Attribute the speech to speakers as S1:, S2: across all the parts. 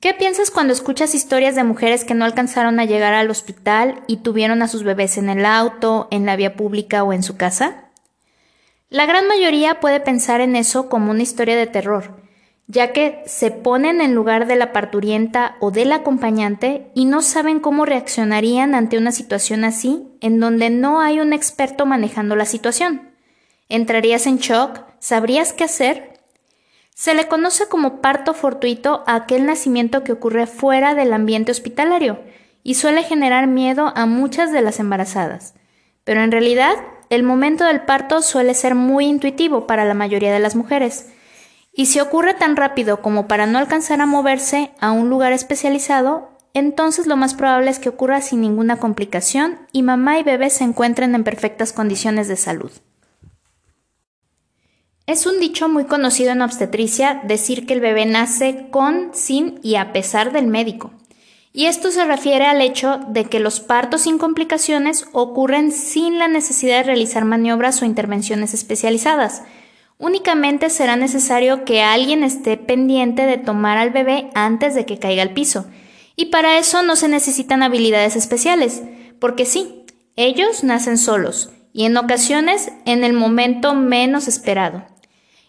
S1: ¿Qué piensas cuando escuchas historias de mujeres que no alcanzaron a llegar al hospital y tuvieron a sus bebés en el auto, en la vía pública o en su casa? La gran mayoría puede pensar en eso como una historia de terror, ya que se ponen en lugar de la parturienta o del acompañante y no saben cómo reaccionarían ante una situación así, en donde no hay un experto manejando la situación. ¿Entrarías en shock? ¿Sabrías qué hacer? Se le conoce como parto fortuito a aquel nacimiento que ocurre fuera del ambiente hospitalario y suele generar miedo a muchas de las embarazadas. Pero en realidad, el momento del parto suele ser muy intuitivo para la mayoría de las mujeres. Y si ocurre tan rápido como para no alcanzar a moverse a un lugar especializado, entonces lo más probable es que ocurra sin ninguna complicación y mamá y bebé se encuentren en perfectas condiciones de salud. Es un dicho muy conocido en obstetricia decir que el bebé nace con, sin y a pesar del médico. Y esto se refiere al hecho de que los partos sin complicaciones ocurren sin la necesidad de realizar maniobras o intervenciones especializadas. Únicamente será necesario que alguien esté pendiente de tomar al bebé antes de que caiga al piso. Y para eso no se necesitan habilidades especiales, porque sí, ellos nacen solos y en ocasiones en el momento menos esperado.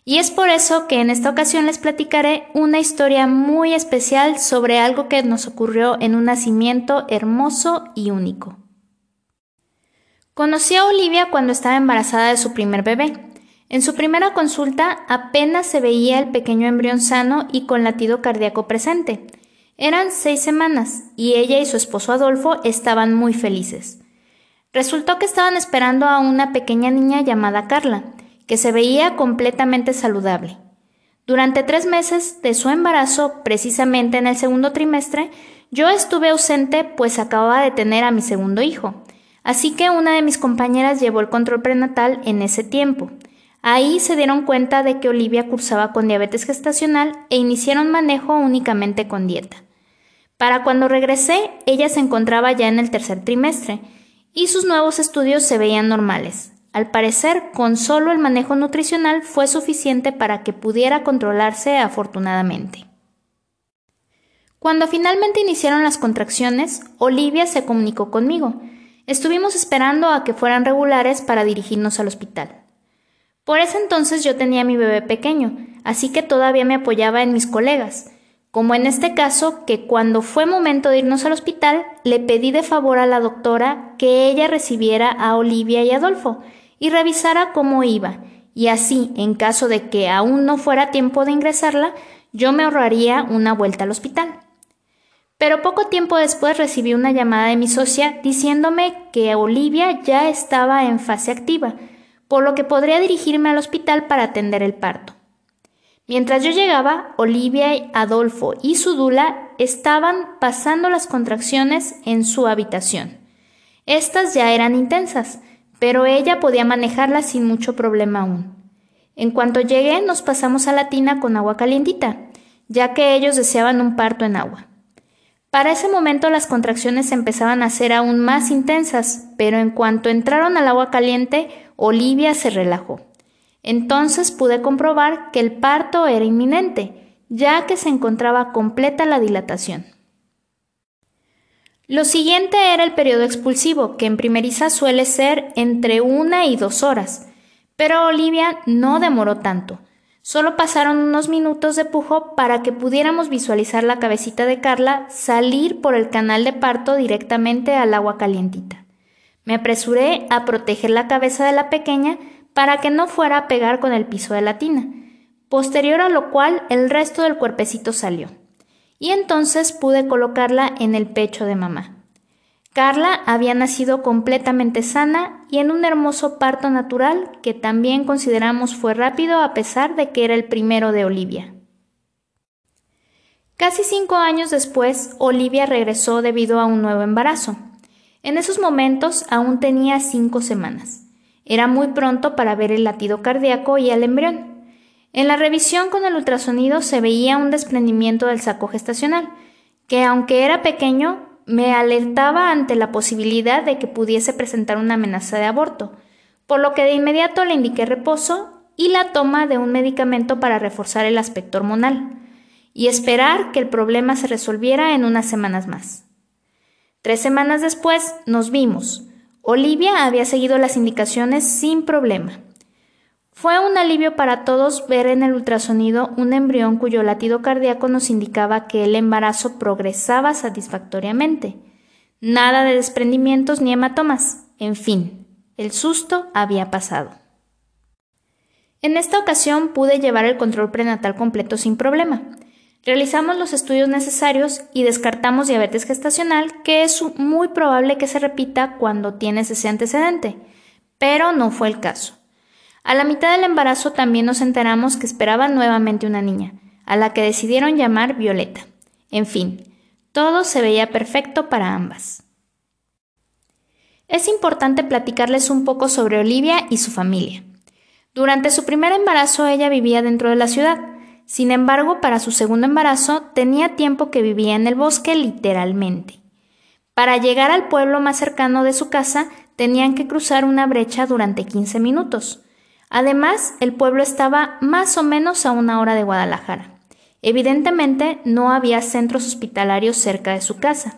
S1: Y es por eso que en esta ocasión les platicaré una historia muy especial sobre algo que nos ocurrió en un nacimiento hermoso y único. Conocí a Olivia cuando estaba embarazada de su primer bebé. En su primera consulta apenas se veía el pequeño embrión sano y con latido cardíaco presente. Eran seis semanas y ella y su esposo Adolfo estaban muy felices. Resultó que estaban esperando a una pequeña niña llamada Carla, que se veía completamente saludable. Durante tres meses de su embarazo, precisamente en el segundo trimestre, yo estuve ausente pues acababa de tener a mi segundo hijo, así que una de mis compañeras llevó el control prenatal en ese tiempo. Ahí se dieron cuenta de que Olivia cursaba con diabetes gestacional e iniciaron manejo únicamente con dieta. Para cuando regresé, ella se encontraba ya en el tercer trimestre y sus nuevos estudios se veían normales. Al parecer, con solo el manejo nutricional fue suficiente para que pudiera controlarse afortunadamente. Cuando finalmente iniciaron las contracciones, Olivia se comunicó conmigo. Estuvimos esperando a que fueran regulares para dirigirnos al hospital. Por ese entonces yo tenía mi bebé pequeño, así que todavía me apoyaba en mis colegas, como en este caso que cuando fue momento de irnos al hospital, le pedí de favor a la doctora que ella recibiera a Olivia y Adolfo, y revisara cómo iba, y así, en caso de que aún no fuera tiempo de ingresarla, yo me ahorraría una vuelta al hospital. Pero poco tiempo después recibí una llamada de mi socia diciéndome que Olivia ya estaba en fase activa, por lo que podría dirigirme al hospital para atender el parto. Mientras yo llegaba, Olivia, Adolfo y su dula estaban pasando las contracciones en su habitación. Estas ya eran intensas, pero ella podía manejarla sin mucho problema aún. En cuanto llegué, nos pasamos a la tina con agua calientita, ya que ellos deseaban un parto en agua. Para ese momento las contracciones empezaban a ser aún más intensas, pero en cuanto entraron al agua caliente, Olivia se relajó. Entonces pude comprobar que el parto era inminente, ya que se encontraba completa la dilatación. Lo siguiente era el periodo expulsivo, que en primeriza suele ser entre una y dos horas, pero Olivia no demoró tanto. Solo pasaron unos minutos de pujo para que pudiéramos visualizar la cabecita de Carla salir por el canal de parto directamente al agua calientita. Me apresuré a proteger la cabeza de la pequeña para que no fuera a pegar con el piso de la tina, posterior a lo cual el resto del cuerpecito salió y entonces pude colocarla en el pecho de mamá. Carla había nacido completamente sana y en un hermoso parto natural que también consideramos fue rápido a pesar de que era el primero de Olivia. Casi cinco años después, Olivia regresó debido a un nuevo embarazo. En esos momentos aún tenía cinco semanas. Era muy pronto para ver el latido cardíaco y el embrión. En la revisión con el ultrasonido se veía un desprendimiento del saco gestacional, que aunque era pequeño, me alertaba ante la posibilidad de que pudiese presentar una amenaza de aborto, por lo que de inmediato le indiqué reposo y la toma de un medicamento para reforzar el aspecto hormonal. y esperar que el problema se resolviera en unas semanas más. Tres semanas después nos vimos. Olivia había seguido las indicaciones sin problema. Fue un alivio para todos ver en el ultrasonido un embrión cuyo latido cardíaco nos indicaba que el embarazo progresaba satisfactoriamente. Nada de desprendimientos ni hematomas. En fin, el susto había pasado. En esta ocasión pude llevar el control prenatal completo sin problema. Realizamos los estudios necesarios y descartamos diabetes gestacional, que es muy probable que se repita cuando tienes ese antecedente, pero no fue el caso. A la mitad del embarazo también nos enteramos que esperaba nuevamente una niña, a la que decidieron llamar Violeta. En fin, todo se veía perfecto para ambas. Es importante platicarles un poco sobre Olivia y su familia. Durante su primer embarazo ella vivía dentro de la ciudad, sin embargo para su segundo embarazo tenía tiempo que vivía en el bosque literalmente. Para llegar al pueblo más cercano de su casa tenían que cruzar una brecha durante 15 minutos. Además, el pueblo estaba más o menos a una hora de Guadalajara. Evidentemente, no había centros hospitalarios cerca de su casa.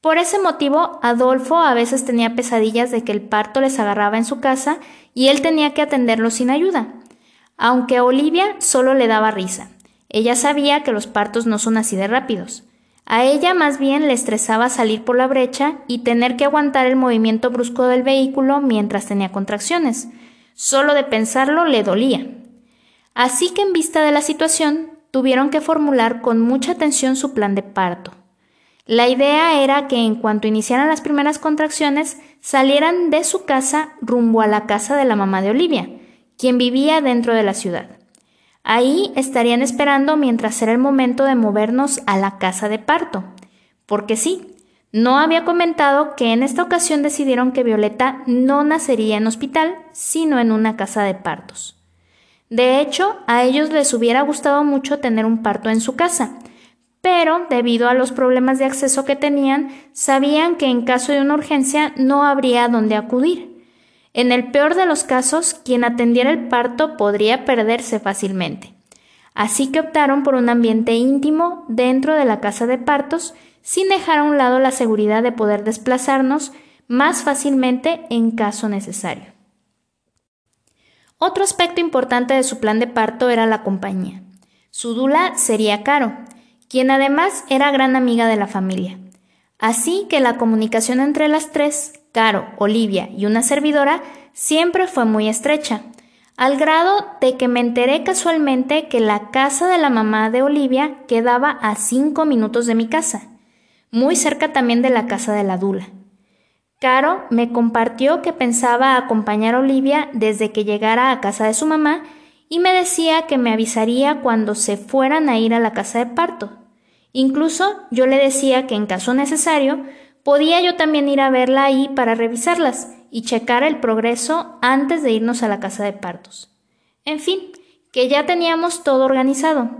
S1: Por ese motivo, Adolfo a veces tenía pesadillas de que el parto les agarraba en su casa y él tenía que atenderlo sin ayuda. Aunque a Olivia solo le daba risa. Ella sabía que los partos no son así de rápidos. A ella más bien le estresaba salir por la brecha y tener que aguantar el movimiento brusco del vehículo mientras tenía contracciones. Solo de pensarlo le dolía. Así que en vista de la situación, tuvieron que formular con mucha atención su plan de parto. La idea era que en cuanto iniciaran las primeras contracciones, salieran de su casa rumbo a la casa de la mamá de Olivia, quien vivía dentro de la ciudad. Ahí estarían esperando mientras era el momento de movernos a la casa de parto. Porque sí, no había comentado que en esta ocasión decidieron que Violeta no nacería en hospital, sino en una casa de partos. De hecho, a ellos les hubiera gustado mucho tener un parto en su casa, pero debido a los problemas de acceso que tenían, sabían que en caso de una urgencia no habría dónde acudir. En el peor de los casos, quien atendiera el parto podría perderse fácilmente. Así que optaron por un ambiente íntimo dentro de la casa de partos sin dejar a un lado la seguridad de poder desplazarnos más fácilmente en caso necesario. Otro aspecto importante de su plan de parto era la compañía. Su dula sería Caro, quien además era gran amiga de la familia. Así que la comunicación entre las tres, Caro, Olivia y una servidora, siempre fue muy estrecha, al grado de que me enteré casualmente que la casa de la mamá de Olivia quedaba a cinco minutos de mi casa muy cerca también de la casa de la Dula. Caro me compartió que pensaba acompañar a Olivia desde que llegara a casa de su mamá y me decía que me avisaría cuando se fueran a ir a la casa de parto. Incluso yo le decía que en caso necesario podía yo también ir a verla ahí para revisarlas y checar el progreso antes de irnos a la casa de partos. En fin, que ya teníamos todo organizado.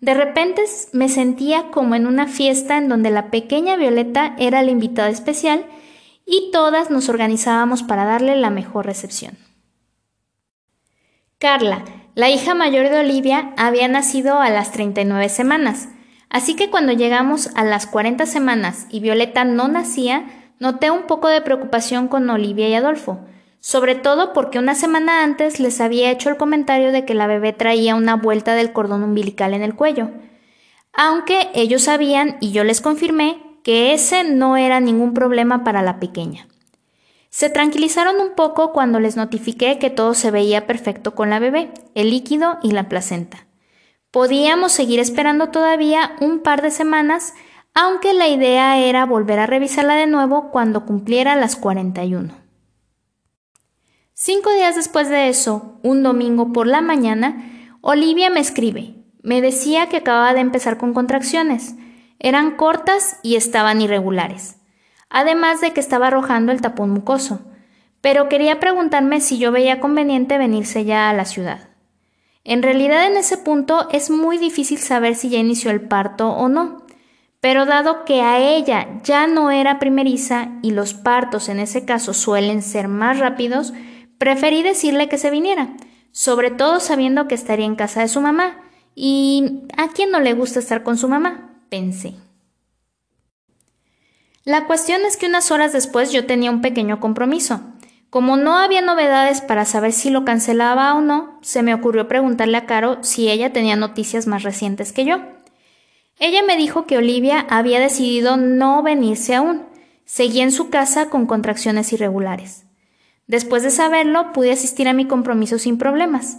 S1: De repente me sentía como en una fiesta en donde la pequeña Violeta era la invitada especial y todas nos organizábamos para darle la mejor recepción. Carla, la hija mayor de Olivia, había nacido a las 39 semanas, así que cuando llegamos a las 40 semanas y Violeta no nacía, noté un poco de preocupación con Olivia y Adolfo, sobre todo porque una semana antes les había hecho el comentario de que la bebé traía una vuelta del cordón umbilical en el cuello, aunque ellos sabían y yo les confirmé que ese no era ningún problema para la pequeña. Se tranquilizaron un poco cuando les notifiqué que todo se veía perfecto con la bebé, el líquido y la placenta. Podíamos seguir esperando todavía un par de semanas, aunque la idea era volver a revisarla de nuevo cuando cumpliera las 41. Cinco días después de eso, un domingo por la mañana, Olivia me escribe. Me decía que acababa de empezar con contracciones. Eran cortas y estaban irregulares. Además de que estaba arrojando el tapón mucoso. Pero quería preguntarme si yo veía conveniente venirse ya a la ciudad. En realidad en ese punto es muy difícil saber si ya inició el parto o no. Pero dado que a ella ya no era primeriza y los partos en ese caso suelen ser más rápidos, Preferí decirle que se viniera, sobre todo sabiendo que estaría en casa de su mamá ¿Y a quién no le gusta estar con su mamá? pensé. La cuestión es que unas horas después yo tenía un pequeño compromiso. Como no había novedades para saber si lo cancelaba o no, se me ocurrió preguntarle a Caro si ella tenía noticias más recientes que yo. Ella me dijo que Olivia había decidido no venirse aún. Seguía en su casa con contracciones irregulares. Después de saberlo, pude asistir a mi compromiso sin problemas.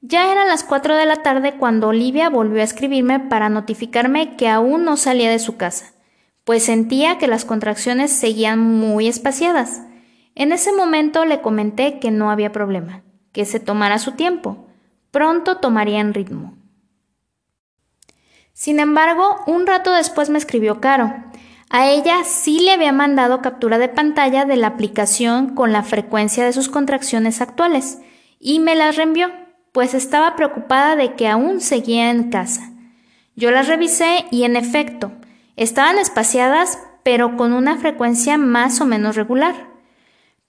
S1: Ya eran las cuatro de la tarde cuando Olivia volvió a escribirme para notificarme que aún no salía de su casa, pues sentía que las contracciones seguían muy espaciadas. En ese momento le comenté que no había problema, que se tomara su tiempo. Pronto tomaría en ritmo. Sin embargo, un rato después me escribió Caro. A ella sí le había mandado captura de pantalla de la aplicación con la frecuencia de sus contracciones actuales y me las reenvió, pues estaba preocupada de que aún seguía en casa. Yo las revisé y en efecto, estaban espaciadas pero con una frecuencia más o menos regular.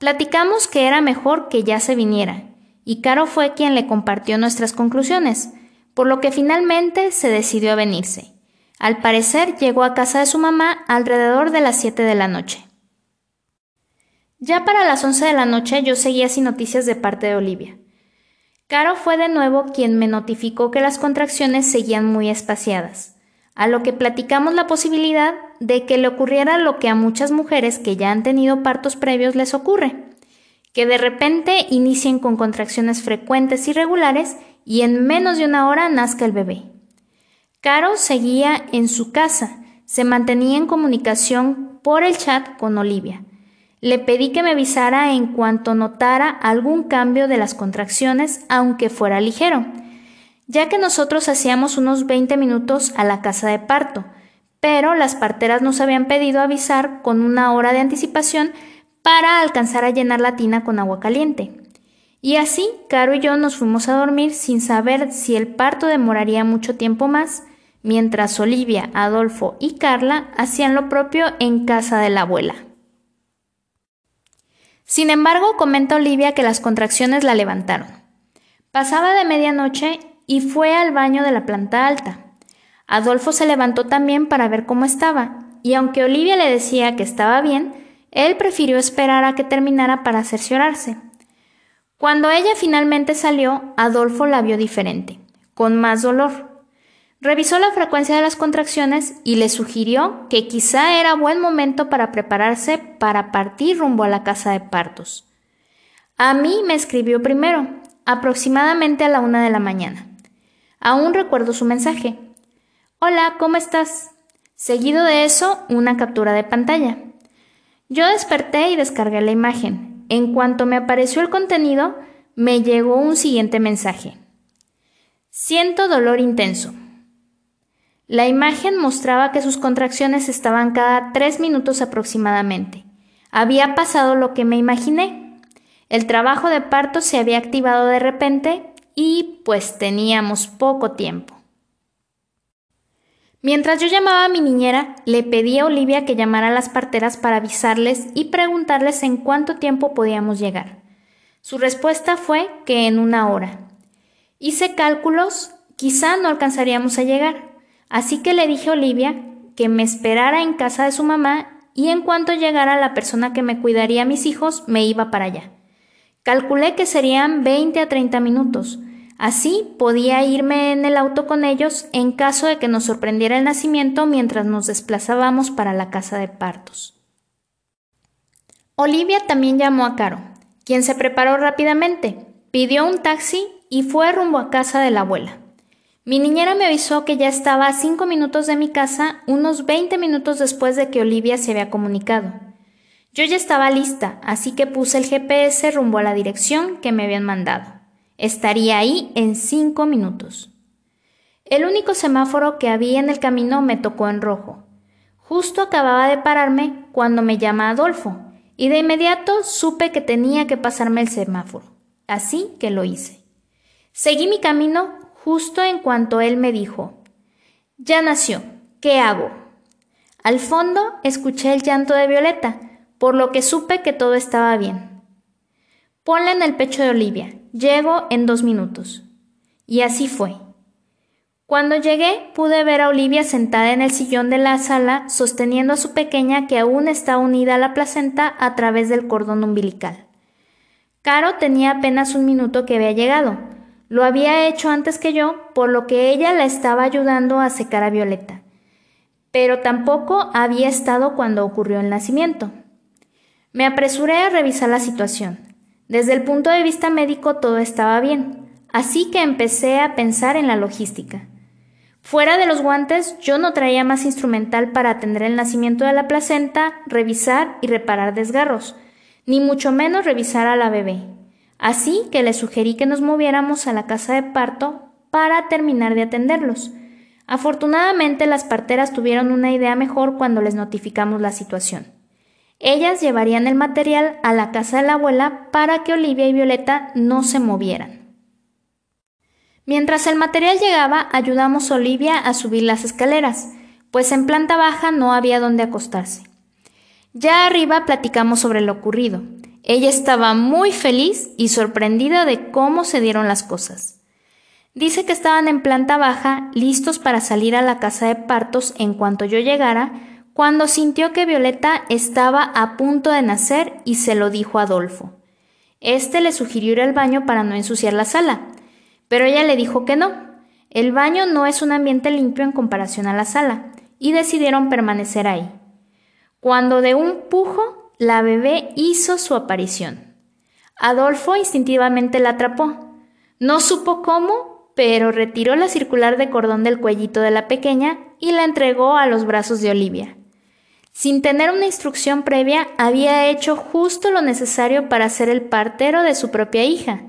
S1: Platicamos que era mejor que ya se viniera, y Caro fue quien le compartió nuestras conclusiones, por lo que finalmente se decidió a venirse. Al parecer llegó a casa de su mamá alrededor de las 7 de la noche. Ya para las 11 de la noche yo seguía sin noticias de parte de Olivia. Caro fue de nuevo quien me notificó que las contracciones seguían muy espaciadas a lo que platicamos la posibilidad de que le ocurriera lo que a muchas mujeres que ya han tenido partos previos les ocurre, que de repente inicien con contracciones frecuentes y regulares y en menos de una hora nazca el bebé. Caro seguía en su casa, se mantenía en comunicación por el chat con Olivia. Le pedí que me avisara en cuanto notara algún cambio de las contracciones, aunque fuera ligero, ya que nosotros hacíamos unos 20 minutos a la casa de parto, pero las parteras nos habían pedido avisar con una hora de anticipación para alcanzar a llenar la tina con agua caliente. Y así, Caro y yo nos fuimos a dormir sin saber si el parto demoraría mucho tiempo más, mientras Olivia, Adolfo y Carla hacían lo propio en casa de la abuela. Sin embargo, comenta Olivia que las contracciones la levantaron. Pasaba de medianoche y fue al baño de la planta alta. Adolfo se levantó también para ver cómo estaba, y aunque Olivia le decía que estaba bien, él prefirió esperar a que terminara para cerciorarse. Cuando ella finalmente salió, Adolfo la vio diferente, con más dolor. Revisó la frecuencia de las contracciones y le sugirió que quizá era buen momento para prepararse para partir rumbo a la casa de partos. A mí me escribió primero, aproximadamente a la una de la mañana. Aún recuerdo su mensaje. Hola, ¿cómo estás? Seguido de eso, una captura de pantalla. Yo desperté y descargué la imagen. En cuanto me apareció el contenido, me llegó un siguiente mensaje. Siento dolor intenso. La imagen mostraba que sus contracciones estaban cada tres minutos aproximadamente. Había pasado lo que me imaginé. El trabajo de parto se había activado de repente y pues teníamos poco tiempo. Mientras yo llamaba a mi niñera, le pedí a Olivia que llamara a las parteras para avisarles y preguntarles en cuánto tiempo podíamos llegar. Su respuesta fue que en una hora. Hice cálculos, quizá no alcanzaríamos a llegar, así que le dije a Olivia que me esperara en casa de su mamá y en cuanto llegara la persona que me cuidaría a mis hijos, me iba para allá. Calculé que serían 20 a 30 minutos. Así podía irme en el auto con ellos en caso de que nos sorprendiera el nacimiento mientras nos desplazábamos para la casa de partos. Olivia también llamó a Caro, quien se preparó rápidamente, pidió un taxi y fue rumbo a casa de la abuela. Mi niñera me avisó que ya estaba a cinco minutos de mi casa, unos 20 minutos después de que Olivia se había comunicado. Yo ya estaba lista, así que puse el GPS rumbo a la dirección que me habían mandado. Estaría ahí en cinco minutos. El único semáforo que había en el camino me tocó en rojo. Justo acababa de pararme cuando me llama Adolfo, y de inmediato supe que tenía que pasarme el semáforo. Así que lo hice. Seguí mi camino justo en cuanto él me dijo, Ya nació, ¿qué hago? Al fondo escuché el llanto de Violeta, por lo que supe que todo estaba bien. Ponla en el pecho de Olivia. Llego en dos minutos. Y así fue. Cuando llegué pude ver a Olivia sentada en el sillón de la sala sosteniendo a su pequeña que aún está unida a la placenta a través del cordón umbilical. Caro tenía apenas un minuto que había llegado. Lo había hecho antes que yo, por lo que ella la estaba ayudando a secar a Violeta. Pero tampoco había estado cuando ocurrió el nacimiento. Me apresuré a revisar la situación. Desde el punto de vista médico todo estaba bien, así que empecé a pensar en la logística. Fuera de los guantes, yo no traía más instrumental para atender el nacimiento de la placenta, revisar y reparar desgarros, ni mucho menos revisar a la bebé. Así que le sugerí que nos moviéramos a la casa de parto para terminar de atenderlos. Afortunadamente las parteras tuvieron una idea mejor cuando les notificamos la situación. Ellas llevarían el material a la casa de la abuela para que Olivia y Violeta no se movieran. Mientras el material llegaba, ayudamos a Olivia a subir las escaleras, pues en planta baja no había donde acostarse. Ya arriba platicamos sobre lo ocurrido. Ella estaba muy feliz y sorprendida de cómo se dieron las cosas. Dice que estaban en planta baja, listos para salir a la casa de partos en cuanto yo llegara, cuando sintió que Violeta estaba a punto de nacer y se lo dijo a Adolfo. Este le sugirió ir al baño para no ensuciar la sala, pero ella le dijo que no. El baño no es un ambiente limpio en comparación a la sala, y decidieron permanecer ahí. Cuando de un pujo, la bebé hizo su aparición. Adolfo instintivamente la atrapó. No supo cómo, pero retiró la circular de cordón del cuellito de la pequeña y la entregó a los brazos de Olivia. Sin tener una instrucción previa, había hecho justo lo necesario para ser el partero de su propia hija.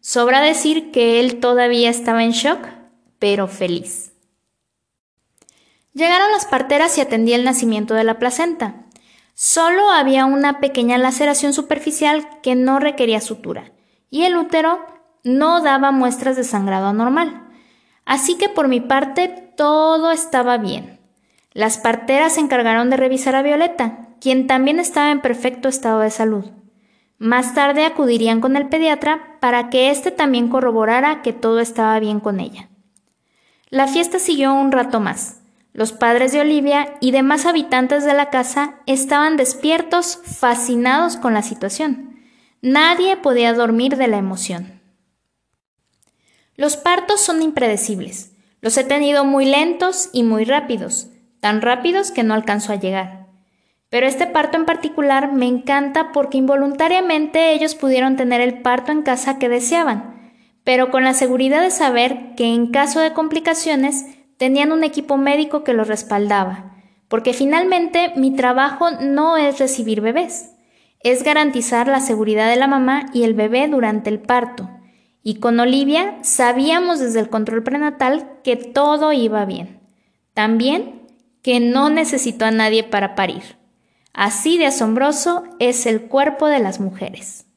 S1: Sobra decir que él todavía estaba en shock, pero feliz. Llegaron las parteras y atendí el nacimiento de la placenta. Solo había una pequeña laceración superficial que no requería sutura, y el útero no daba muestras de sangrado anormal. Así que por mi parte todo estaba bien. Las parteras se encargaron de revisar a Violeta, quien también estaba en perfecto estado de salud. Más tarde acudirían con el pediatra para que éste también corroborara que todo estaba bien con ella. La fiesta siguió un rato más. Los padres de Olivia y demás habitantes de la casa estaban despiertos, fascinados con la situación. Nadie podía dormir de la emoción. Los partos son impredecibles. Los he tenido muy lentos y muy rápidos, tan rápidos que no alcanzo a llegar. Pero este parto en particular me encanta porque involuntariamente ellos pudieron tener el parto en casa que deseaban, pero con la seguridad de saber que en caso de complicaciones tenían un equipo médico que los respaldaba, porque finalmente mi trabajo no es recibir bebés, es garantizar la seguridad de la mamá y el bebé durante el parto. Y con Olivia sabíamos desde el control prenatal que todo iba bien. También que no necesitó a nadie para parir. Así de asombroso es el cuerpo de las mujeres.